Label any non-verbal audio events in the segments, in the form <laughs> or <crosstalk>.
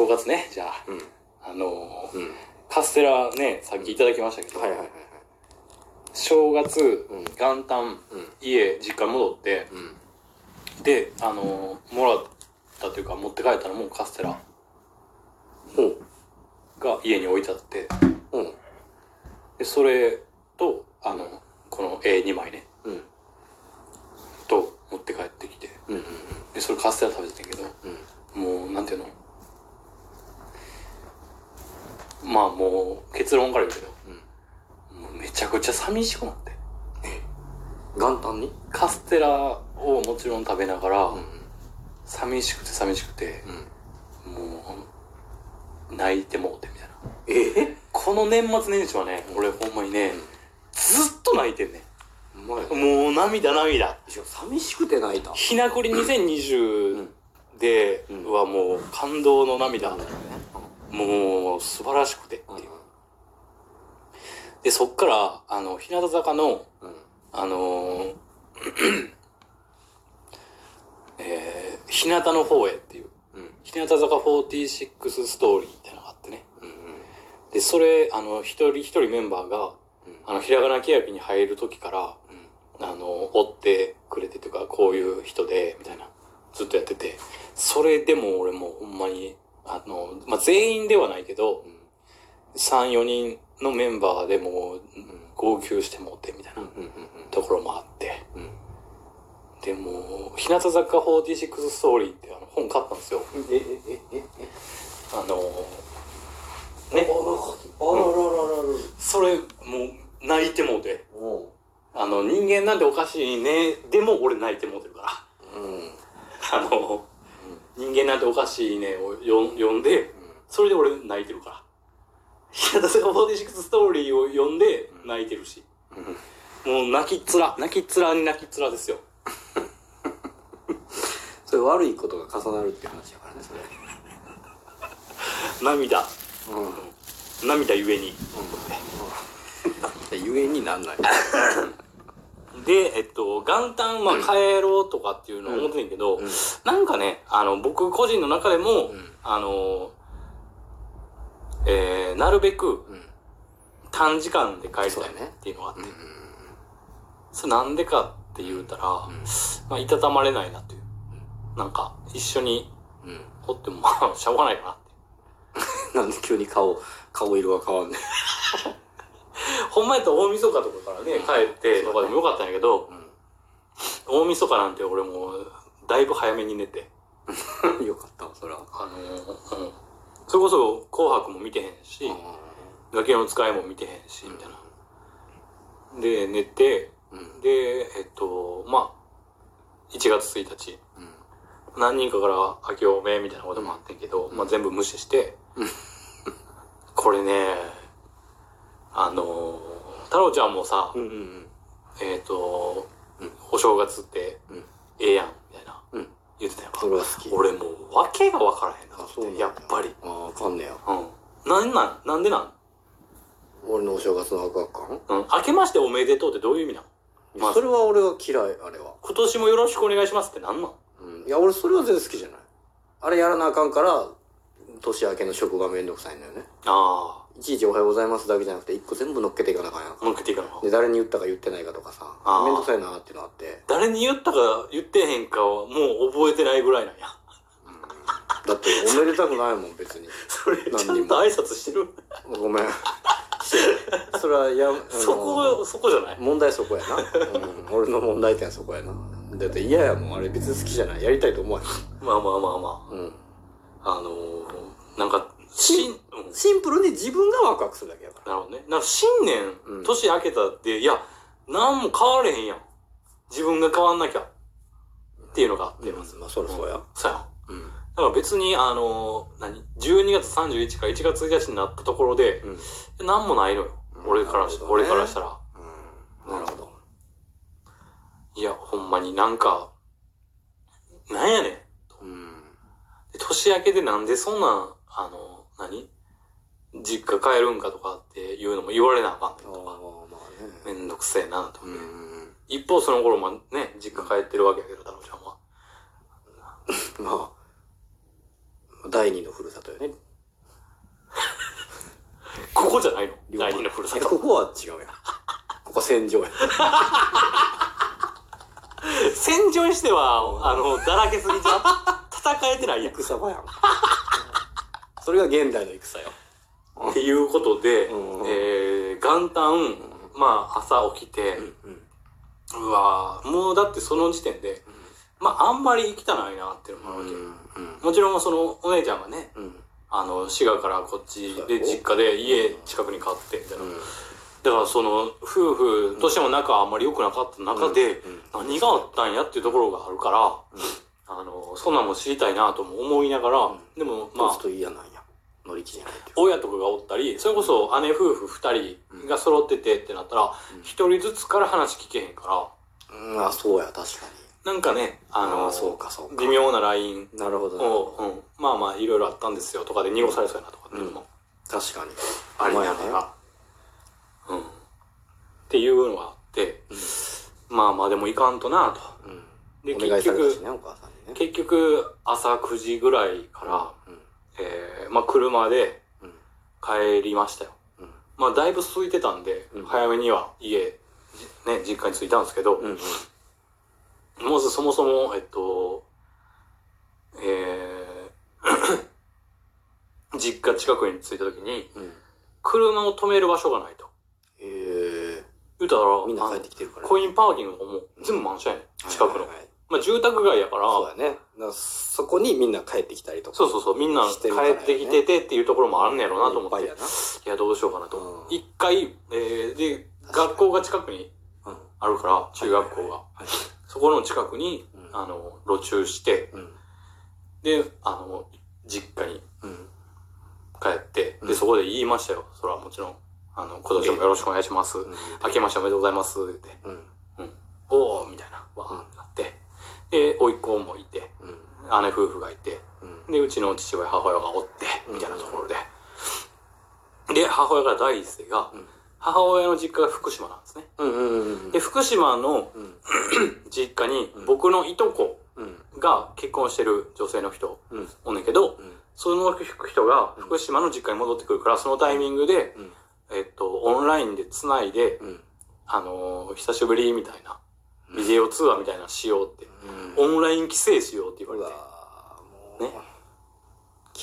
正月ね、じゃあ。うん。あのーうん。カステラね、さっきいただきましたけど、はいはいはいはい。正月、うん元旦、うん。家、実家に戻って、うん。で、あのーもらったというか、持って帰ったのもカステラほう。が家に置いてあって、うん。で、それと、あの、この A2 枚ね、うん。と持って帰ってきて、うん。うん。で、それカステラ食べてたんやけど、うん。もう、なんていうの？まあもう、結論から言うけど、もうめちゃくちゃ寂しくなって。元旦に？カステラをもちろん食べながら、うん。寂しくて寂しくて、うん。もう、泣いてもうてみたいな。ええ？この年末年始はね、俺ほんまにね、ずっと泣いてんねお前、ん。もう涙涙。寂しくて泣いた。ひなくり2020うんでうんはもう感動の涙。もう素晴らしくてっていう。で、そっから、あの、日向坂の、うん。あのー <clears throat> えー、日向の方へっていう、うん。日向坂46ストーリーみたいなのがあってね。うん。で、それ、あの、一人一人メンバーが、あの、ひらがな欅に入る時から、あの、追ってくれてというか、こういう人で、みたいな、ずっとやってて、それでも俺もほんまに、あの、まあ、全員ではないけど、3、4人のメンバーでもう、号泣してもうて、みたいな。ところもあって、うん。でも、日向坂46ストーリーってあの本買ったんですよ。え、え、え、え、え、あの、ね、あららららら。それ、もう、泣いてもうて。あの、人間なんておかしいね。でも俺泣いてもうてるから。うん。あの、人間なんておかしいねをよ読んで、それで俺泣いてるから。日向坂46ストーリーを読んで泣いてるし。もう泣きっ面、泣きっ面に泣きっ面ですよ。<laughs> それ悪いことが重なるって話やからね、それ。涙。うん。涙ゆえに。ゆえになんない。<laughs> で、えっと、元旦、まあ、帰ろうとかっていうのを思ってんけど、うんなんかね、あの、僕個人の中でも、うんあの、えー、なるべくうん。短時間で帰りたいっていうのがあって、うん。それなんでかって言うたら、まあ、いたたまれないなという。なんか、一緒にうん。おっても、まあ、しょうがないかなって。<laughs> なんで急に顔、顔色が変わんねほんまやったら大晦日とかからね、帰ってとかでもよかったんやけど、大晦日なんて俺もう、だいぶ早めに寝て、うん。よかったわ、そら。あのーうん。それこそ、紅白も見てへんし、ガキの使いも見てへんし、みたいな。で、寝て、うん。で、えっと、まあ、1月1日、うん。何人かから明けおめみたいなこともあってんけど、まあ全部無視して、これね、あのー、太郎ちゃんもさ、うん。うん。えっ、と、うんお正月ってうん。ええやん、みたいな、うん。言ってたやんか。俺もう、わけがわからへんなあそうなんだやっぱり。ああ、わかんねや。うん。なんなんなんでなん？俺のお正月のワクワク感？うん。明けましておめでとうってどういう意味なの？まあそれは俺は嫌い、あれは。今年もよろしくお願いしますってなんなんうん。いや、俺それは全然好きじゃない。あれやらなあかんから、年明けの職がめんどくさいんだよね。あいちいちおはようございますだけじゃなくて、一個全部乗っけていかなあかんやんあ、乗っけていかなあかんで、誰に言ったか言ってないかとかさあー、めんどくさいなっていうのあって。誰に言ったか言ってへんかはもう覚えてないぐらいなんや。だって、おめでたくないもん、別に。<laughs> それ、何にもちゃんと挨拶してる？ごめん。<laughs> それは、や、あのそこ、そこじゃない？問題そこやな。うん。俺の問題点はそこやな。だって嫌やもん、あれ別に好きじゃない。やりたいと思わへん。まあまあまあまうん。あ。あのー、なんか、し。シンプルに自分がワクワクするだけやから。なるほどね。なんか新年、うん年明けたって、いや、なんも変われへんやん。自分が変わんなきゃ。っていうのがあってます。まあ、そりゃそうや。そうや。うん。だから別に、あのー、何 ?12 月31か1月1日になったところで、うん。なんもないのよ。俺からし、なるほどね俺からしたら。うん。なるほど。いや、ほんまになんか、なんやねん。うん。で年明けでなんでそんな、あの、何？実家帰るんかとかっていうのも言われなあかんとか。まあね。めんどくせえなとう思って。ん。一方その頃もね、実家帰ってるわけやけど、太郎ちゃんは。まあ、第二のふるさとよね。<laughs> ここじゃないの？第二のふるさと。えここは違うやん。ここ戦場や。<laughs> 戦場にしては、あの、だらけすぎちゃう戦えてないやん。戦場やん。それが現代の戦よ。っていうことで、うんえー、元旦、まあ、朝起きて、うん。うわーもうだってその時点で、まあ、あんまり行きたないなっていうのもあるわけ。うん。もちろん、その、お姉ちゃんがね、うん。あの、滋賀からこっちで、実家で家近くに買って、みたいな。うん。だから、その、夫婦としても仲あんまり良くなかった中で、うん何があったんやっていうところがあるから、あの、そんなんも知りたいなとも思いながら、でも、まあ。乗り気じゃない。親とかがおったり、それこそ姉夫婦二人が揃っててってなったら、一人ずつから話聞けへんから、うん、あ、そうや、確かなんかね、あに。の、あそうか、そうか。微妙なるほどなるほを、うん、まあまあいろいろあったんですよとかで濁されそうやなとかっていうのもど。確かに。ありながら、うん。っていうのがあって、まあまあでもいかんとなと。うん。で、結局、ね。結局朝9時ぐらいから、うん。えー、まあ車でうん。帰りましたよ。うん。まあだいぶ空いてたんで、うん早めには家、じね、実家に着いたんですけど、うん。まずそもそも、えっと、えー、<coughs> 実家近くに着いた時に、うん。車を止める場所がないと。え言うたら、ー、みんな帰ってあきてるから。のコインパーキングも全部満車やねん。近くのはい。はいはいまあ住宅街やから、そう。だからそこにみんな帰ってきたりとか。そうそうそう、みんな帰ってきててっていうところもあんねやろうなと思って。いやどうしようかなとう。ん一回、えー、で、学校が近くにうん。あるから、中学校が。はい。そこの近くに、うんあの、路駐して、うん。で、あの、実家にうん。帰って、で、うんそこで言いましたよ。それはもちろん。あの、今年もよろしくお願いします。うん明けましておめでとうございます。って。うん。うん。おーみたいな。わー甥っ子もいて、うん。姉夫婦がいて、うん。で、うちの父親、母親がおって、うんみたいなところで。で、母親から第一声が、うん母親の実家が福島なんですね。で、福島のうん。<clears throat> 実家にうん僕のいとこうん。が結婚してる女性の人うん。おんねんけど、うん。その人が福島の実家に戻ってくるから、そのタイミングで、うん。えっと、オンラインで繋いで、うん。あのー久しぶりみたいな、ビデオ通話みたいなのしようって、うん。オンライン規制しようって言われて、う。ね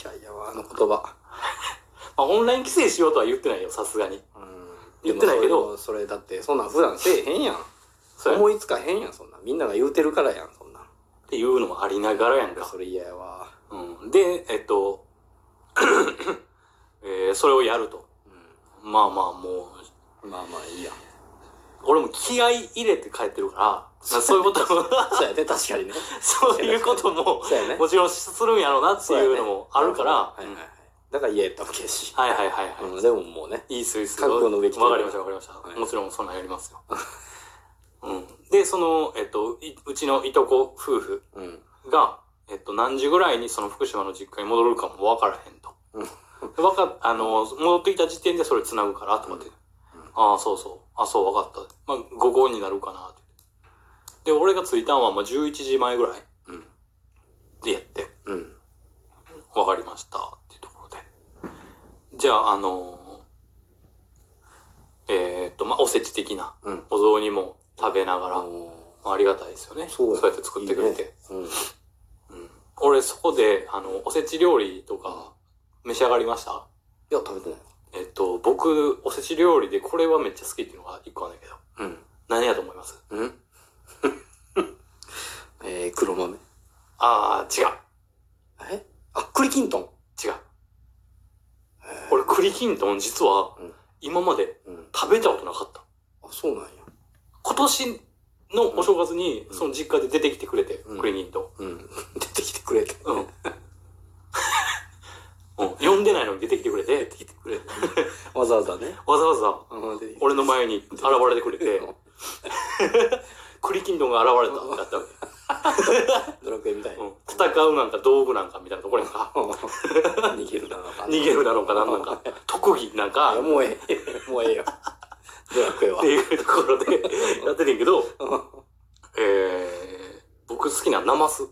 嫌いやわ、あの言葉。<laughs> まあ、オンライン規制しようとは言ってないよ、さすがに。うん言ってないけどそれだって、そんなん普段せえへんやん。<laughs> 思いつかへんやん、そんなん。みんなが言うてるからやん、そんなん。ていうのもありながらやんか。それ嫌やわ。うん、で、えっと、<clears throat> えーそれをやると。まあまあもう、まあまあいいやん。俺も気合い入れて帰ってるから、まあそういうことも、そうやね、確かにね。<laughs> そういうことも、ね。もちろんするんやろうなっていうのもあるから、はいはいはい。だから嫌やったわけやし。はいはいはいはい。うん、でももうね。いいっすいいっす。覚悟の上来わかりましたわかりました。はいもちろんそんなんやりますよ。<laughs> うん。で、その、えっと、いうちのいとこ夫婦うん。が、えっと、何時ぐらいにその福島の実家に戻るかもわからへんと。うんかあの、戻ってきた時点でそれ繋ぐから、とかって。ああ、そうそう。あそう、わかった。まあ、午後になるかな、って。で、俺が着いたのは、まあ、11時前ぐらいうん。でやって、うん。わかりました、っていうところで。じゃあ、あのえーっと、まあ、おせち的なうん。お雑煮も食べながら、おまあ、ありがたいですよね。そうややって作ってくれて。いいねうん。うん。俺、そこで、あの、おせち料理とか、召し上がりました？いや、食べてない。えっと、僕、おせち料理でこれはめっちゃ好きっていうのが一個あるんだけど、うん。何やと思います？うん <laughs> えー、黒豆。あー、違う。え？あ、栗きんとん。違う。俺、栗きんとん実はうん、今までうん。食べたことなかった。あ、そうなんや。今年のお正月に、うんその実家で出てきてくれて、うん栗きんとん。うん。<laughs> 出てきてくれて。うん。うん。呼んでないのに出てきてくれて、てくれて。わざわざね。わざわざうん、出てきて俺の前に現れてくれて、<laughs> 栗きんとんが現れたってなったわけ。<laughs> ドラクエみたい。うん。戦うなんか道具なんかみたいなところやんか。<laughs> 逃げるなのかな。逃げるなのかなんなんか、特技なんか、もうええ。もうええよ。ドラクエはて。いうところでやっててんけど、えー、僕好きなナマス。